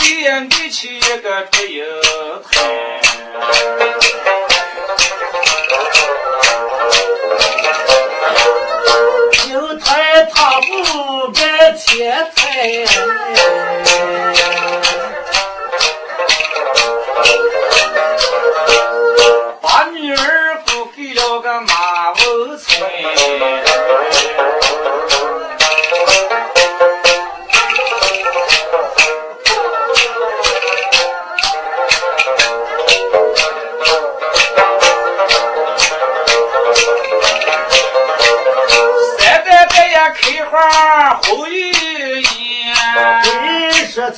梁山边立起一个竹油台，油台他不摆天台。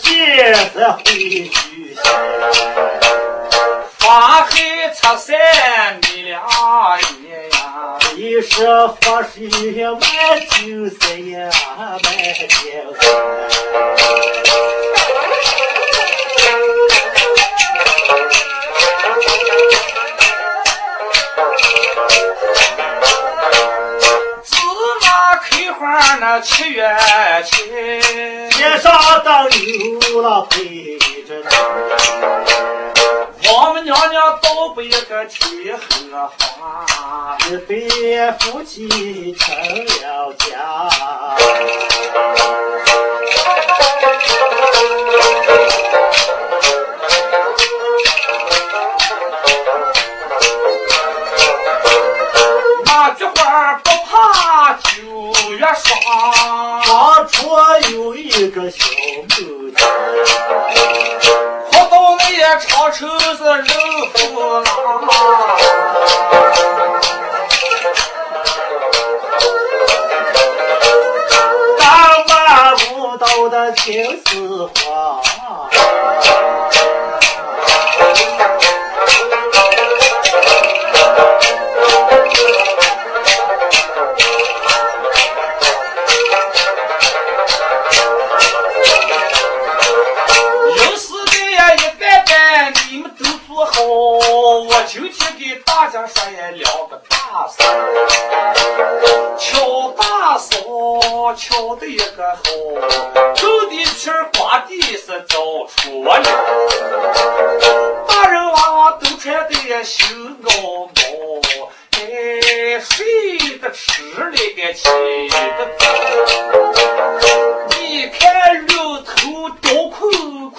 为是天色会许下，花开出山你俩爷呀。一是河水满酒色呀满酒色。雪和花，别夫妻成了家。娃娃都穿的新袄袄，哎，谁的吃了个起的早。你看肉头多苦苦，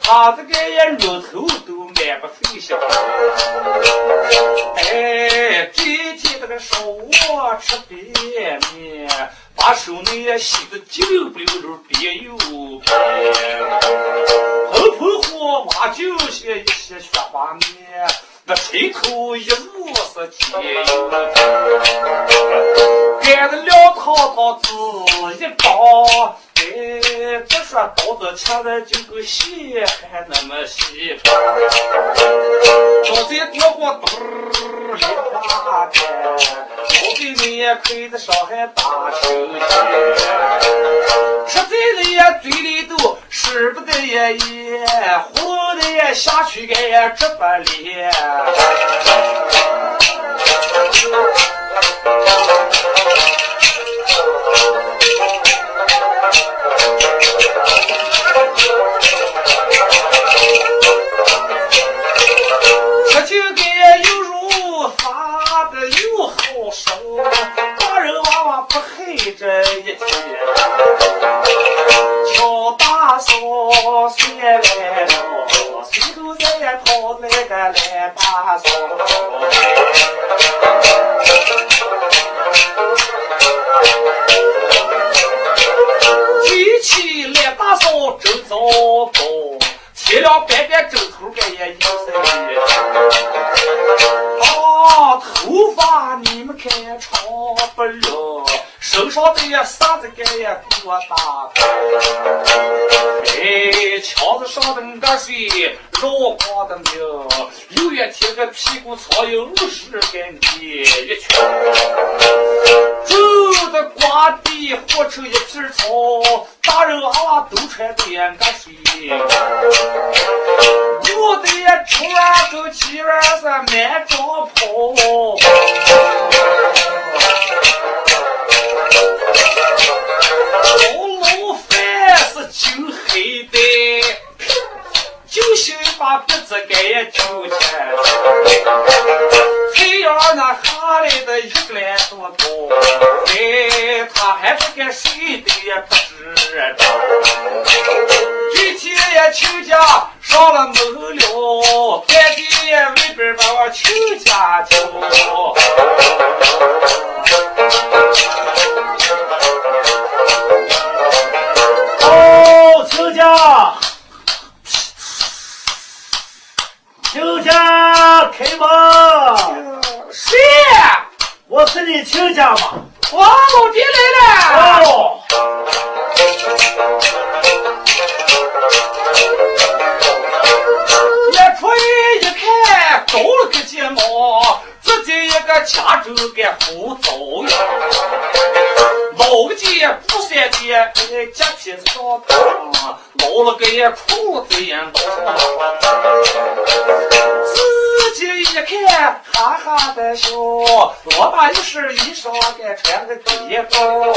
他这个也肉头都满不费心。哎，上午我吃白面，把手呢也洗得净不溜溜，别又白。红扑火挖就些一些雪花面，那吹口一路是甜油。干的两汤汤子一包，哎，这说刀子切的就跟血还那么细，刀子一掉过嘟儿一大片，我给你也亏得上还大手气，吃在了也嘴里头使不得也也，糊的也下去个也直不咧。也多大哎，墙子上的那水绕光的明，六月天个屁股苍蝇五十根结一圈，走的刮地活成一片草，大人娃娃都穿的那水，五我的猪儿都鸡儿是满着跑，是酒黑的，酒醒把鼻子给揪起来，太阳那下来的一个来多高，哎，他还不该睡的也不知道，一天也请假上了门了，在地外边把我请假去。开门。谁？我是你亲家嘛。我老爹来了。哦，一出一一看，高了个睫毛，自己一个掐住个胡糟呀。老个姐不三姐，哎，夹皮上汤，老了个也裤子也老自近一看，哈哈的笑，我把一身衣裳给穿个低高。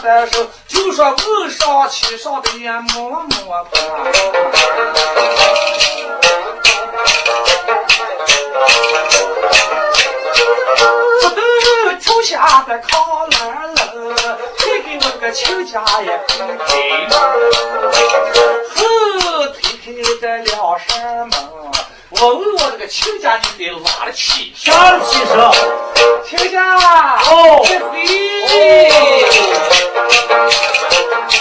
的时候，就说晚上起上的也摸摸不都跳下的炕栏了，推给我个亲家也不给，后推开这两扇门，我问我这个亲家你得拉得起，啥的气声？亲家哦快回。门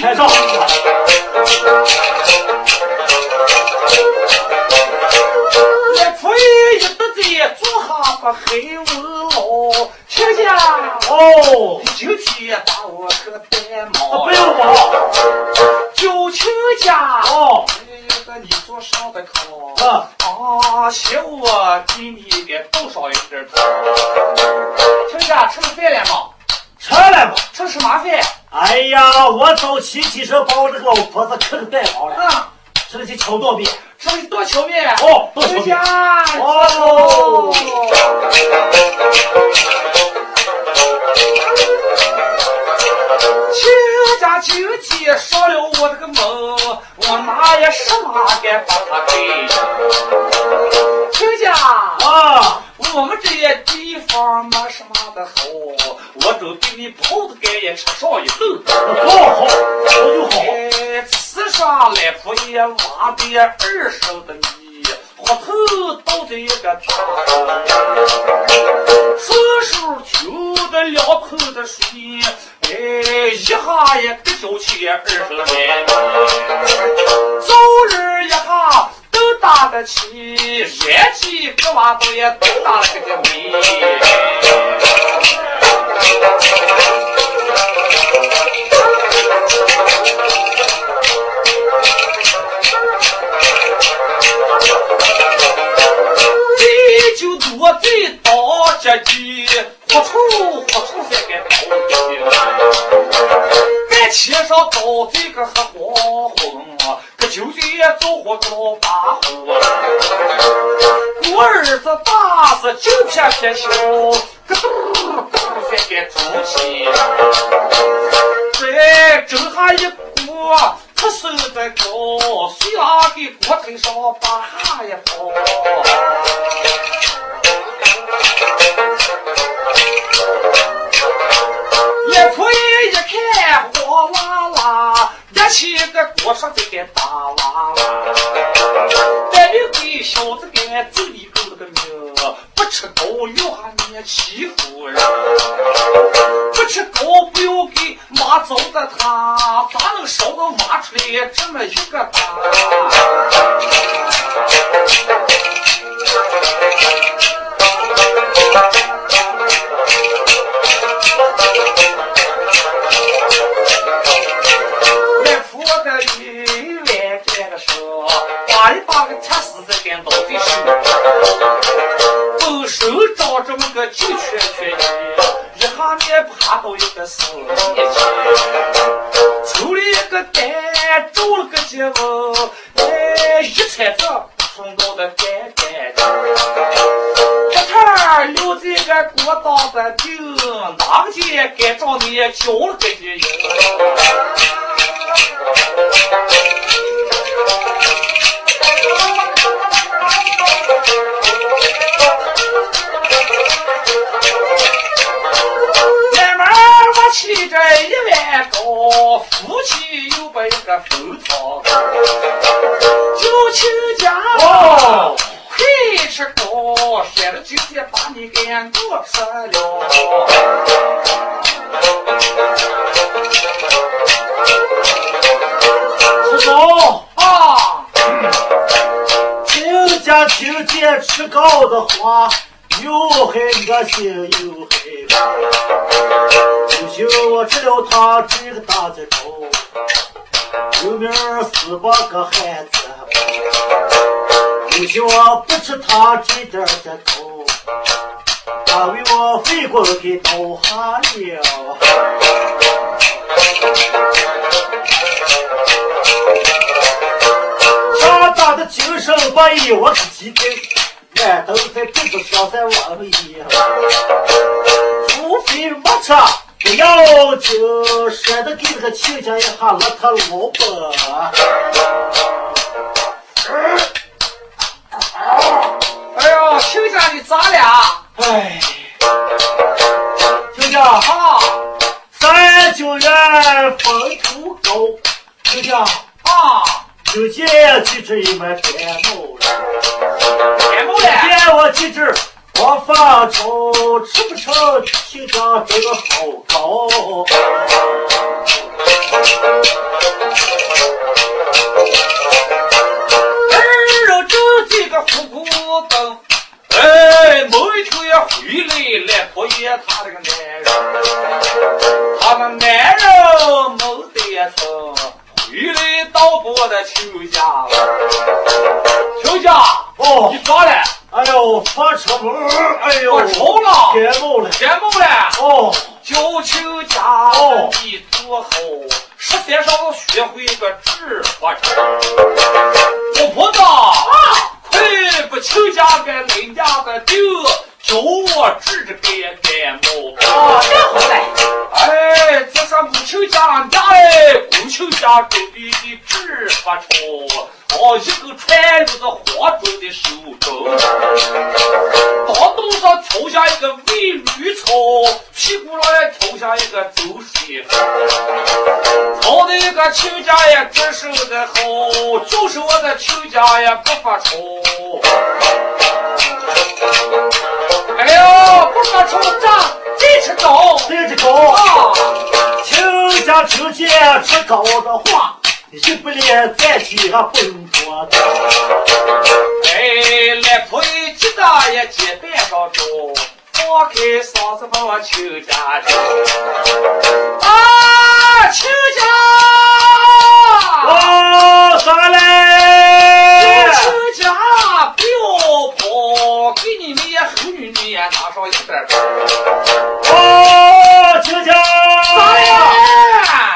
开上。来铺一得子坐下把黑问老，亲家，哦，今天把我可带啊毛不用忙。就亲家，哦，你坐上的炕。啊，啊，行，我给你给倒上一点汤。亲家吃了饭了吗？吃了吧。吃什么饭？哎呀，我早起起身把我这个老婆子可给带好了，啊，吃了些荞豆面。吃了多荞面。哦，多亲荞面。家，哦亲家亲戚上了我这个门，我哪也是哪敢把他给。亲家，啊，我们这些地方没什么的好，我都给你泡的干也吃上一顿。好好，多就好。哎，吃上来铺也挖的二手的米，火头倒的一个大，顺手求的两口的水，哎，一下也个交起二十来米，早日一下都打得起，燃起个娃都也都打了个个大是就偏偏笑，咯噔咯噔这个猪气。水走下一锅，他手在高，水拉给锅头上把汗一抛。能烧个挖出来这么一个大？哪个见该找你叫了个结慢慢我起着一万高，夫妻又把一个分把你给我吃了。叔叔啊，亲家亲姐吃糕的话，又害恶心又害怕。就凭我吃了他这个大嘴头，有名死八个孩子。不行我不吃他这点的头，他为我肺锅给倒下了。上大的精神把一我可记得，俺都在鼻子上在往里，除非没吃，不要紧，舍得给那个亲家一下拉他老婆。哎呦，亲家你咋了？哎，亲家，啊三九元风土高，亲家，啊，就见记着一满感冒了。感冒了。见我记着光发愁，吃不成亲家这个好高。儿这几个虎骨灯，哎，某一天回来来婆爷他这个男人，他们男人没得成，回来到我的亲家了。亲家，哦你咋了？哎呦，发车门，哎呦，我愁了感冒了。感冒了？哦，叫亲家哦你做好，十三上学会个治法。我婆子，不亲家个累家个丢，叫我治这个感冒。啊，太好了。哎，这是母亲家家哎，母亲家准备的纸发愁，哦，一个穿着的黄种的手针，当头上跳下一个喂驴草，屁股上也挑下一个走水草，草的一个亲家也只手的好，就是我的亲家也不发愁。不发愁长，这吃高。这只高，啊！亲家听见吃高的话，一不连在家不用多的。哎，来婆一鸡大爷鸡蛋上粥，放开嗓子把我亲家叫。啊，亲家！哦，啥嘞？亲家，不要跑，给你你也拿上一点分。啊，秦香，啥呀？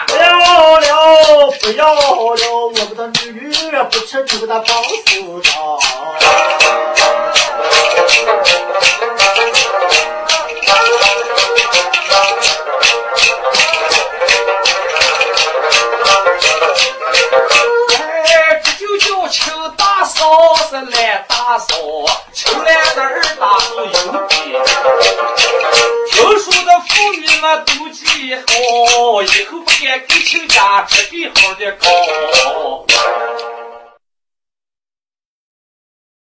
了了，不要了，我们的女不吃你们的棒子糖。哎，这就叫请大嫂。来打扫，出来人儿打扫有劲。听说的妇女们都记好，以后不敢给亲家吃的好的糕。